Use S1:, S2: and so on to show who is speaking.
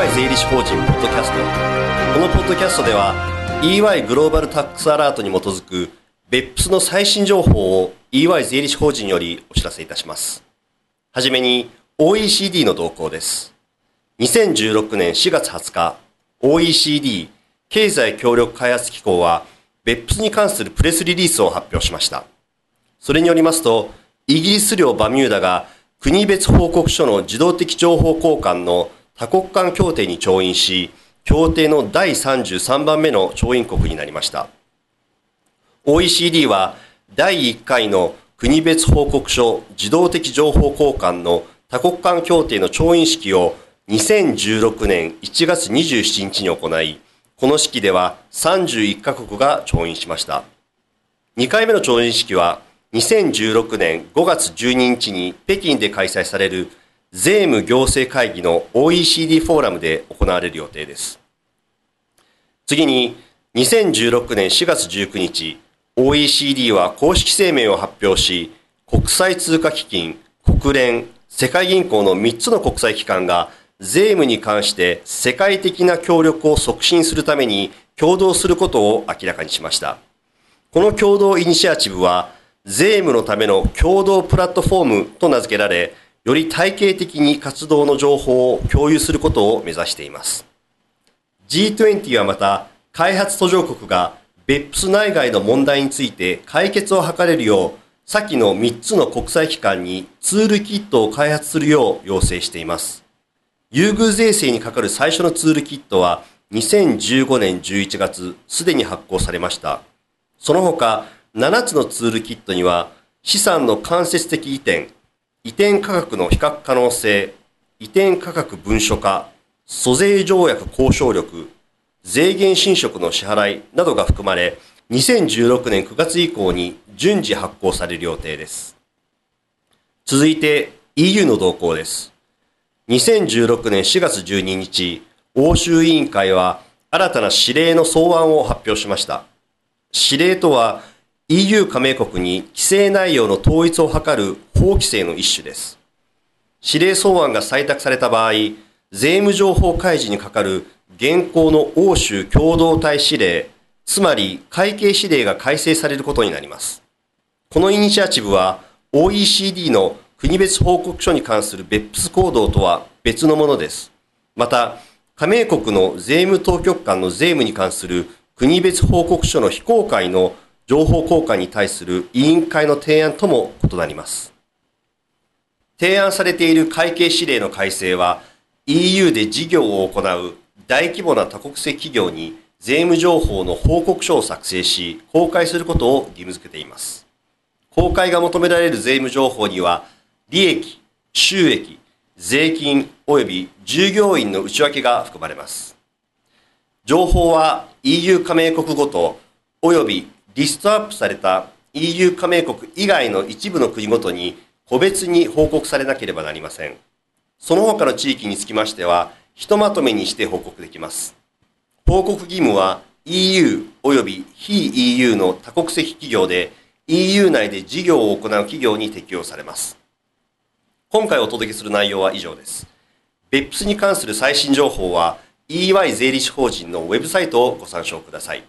S1: EY 税理士法人ポッドキャストこのポッドキャストでは EY グローバルタックスアラートに基づく BEPS の最新情報を EY 税理士法人よりお知らせいたします。はじめに OECD の動向です。2016年4月20日 OECD 経済協力開発機構は BEPS に関するプレスリリースを発表しました。それによりますとイギリス領バミューダが国別報告書の自動的情報交換の多国間協定に調印し、協定の第33番目の調印国になりました。OECD は第1回の国別報告書自動的情報交換の多国間協定の調印式を2016年1月27日に行い、この式では31カ国が調印しました。2回目の調印式は2016年5月12日に北京で開催される税務行政会議の OECD フォーラムで行われる予定です。次に、2016年4月19日、OECD は公式声明を発表し、国際通貨基金、国連、世界銀行の3つの国際機関が税務に関して世界的な協力を促進するために共同することを明らかにしました。この共同イニシアチブは、税務のための共同プラットフォームと名付けられ、より体系的に活動の情報を共有することを目指しています。G20 はまた、開発途上国が BEPS 内外の問題について解決を図れるよう、先の3つの国際機関にツールキットを開発するよう要請しています。優遇税制にかかる最初のツールキットは2015年11月すでに発行されました。その他、7つのツールキットには、資産の間接的移転、移転価格の比較可能性、移転価格文書化、租税条約交渉力、税源侵食の支払いなどが含まれ、2016年9月以降に順次発行される予定です。続いて EU の動向です。2016年4月12日、欧州委員会は新たな指令の草案を発表しました。指令とは EU 加盟国に規制内容の統一を図る法規制の一種です。指令草案が採択された場合、税務情報開示にかかる現行の欧州共同体指令、つまり会計指令が改正されることになります。このイニシアチブは OECD の国別報告書に関する BEPS 行動とは別のものです。また、加盟国の税務当局間の税務に関する国別報告書の非公開の情報交換に対する委員会の提案とも異なります。提案されている会計指令の改正は EU で事業を行う大規模な多国籍企業に税務情報の報告書を作成し公開することを義務付けています。公開が求められる税務情報には利益、収益、税金及び従業員の内訳が含まれます。情報は EU 加盟国ごと及びリストアップされた EU 加盟国以外の一部の国ごとに個別に報告されなければなりません。その他の地域につきましては、ひとまとめにして報告できます。報告義務は EU 及び非 EU の多国籍企業で EU 内で事業を行う企業に適用されます。今回お届けする内容は以上です。BEPS に関する最新情報は EY 税理士法人のウェブサイトをご参照ください。